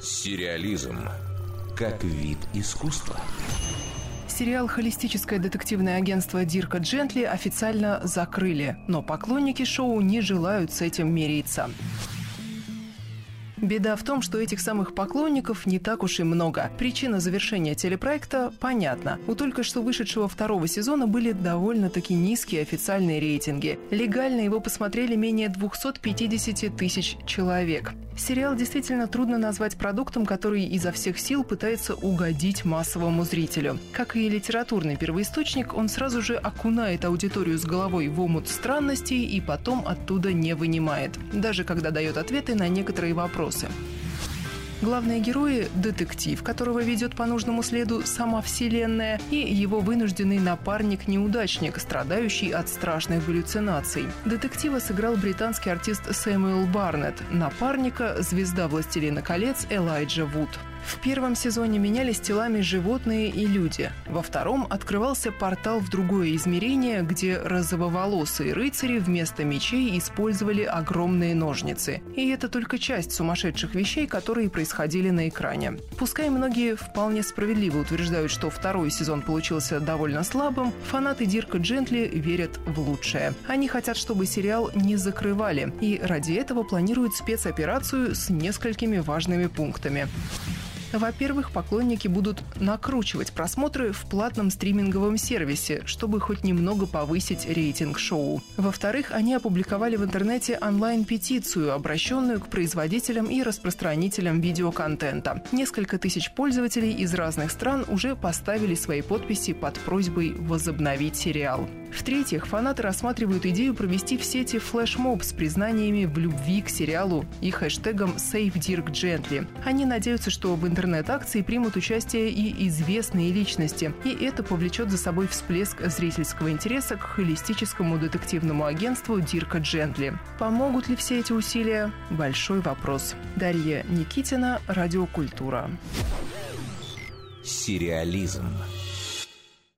Сериализм как вид искусства. Сериал «Холистическое детективное агентство Дирка Джентли» официально закрыли, но поклонники шоу не желают с этим мириться. Беда в том, что этих самых поклонников не так уж и много. Причина завершения телепроекта понятна. У только что вышедшего второго сезона были довольно-таки низкие официальные рейтинги. Легально его посмотрели менее 250 тысяч человек. Сериал действительно трудно назвать продуктом, который изо всех сил пытается угодить массовому зрителю. Как и литературный первоисточник, он сразу же окунает аудиторию с головой в омут странностей и потом оттуда не вынимает, даже когда дает ответы на некоторые вопросы. Главные герои – детектив, которого ведет по нужному следу сама Вселенная, и его вынужденный напарник-неудачник, страдающий от страшных галлюцинаций. Детектива сыграл британский артист Сэмюэл Барнетт, напарника – звезда «Властелина колец» Элайджа Вуд. В первом сезоне менялись телами животные и люди. Во втором открывался портал в другое измерение, где розововолосые рыцари вместо мечей использовали огромные ножницы. И это только часть сумасшедших вещей, которые происходили на экране. Пускай многие вполне справедливо утверждают, что второй сезон получился довольно слабым, фанаты Дирка Джентли верят в лучшее. Они хотят, чтобы сериал не закрывали, и ради этого планируют спецоперацию с несколькими важными пунктами. Во-первых, поклонники будут накручивать просмотры в платном стриминговом сервисе, чтобы хоть немного повысить рейтинг шоу. Во-вторых, они опубликовали в интернете онлайн-петицию, обращенную к производителям и распространителям видеоконтента. Несколько тысяч пользователей из разных стран уже поставили свои подписи под просьбой возобновить сериал. В-третьих, фанаты рассматривают идею провести в сети флешмоб с признаниями в любви к сериалу и хэштегом Save Dirk Gently. Они надеются, что в интернет-акции примут участие и известные личности, и это повлечет за собой всплеск зрительского интереса к холистическому детективному агентству Дирка Джентли. Помогут ли все эти усилия? Большой вопрос. Дарья Никитина, Радиокультура. Сериализм.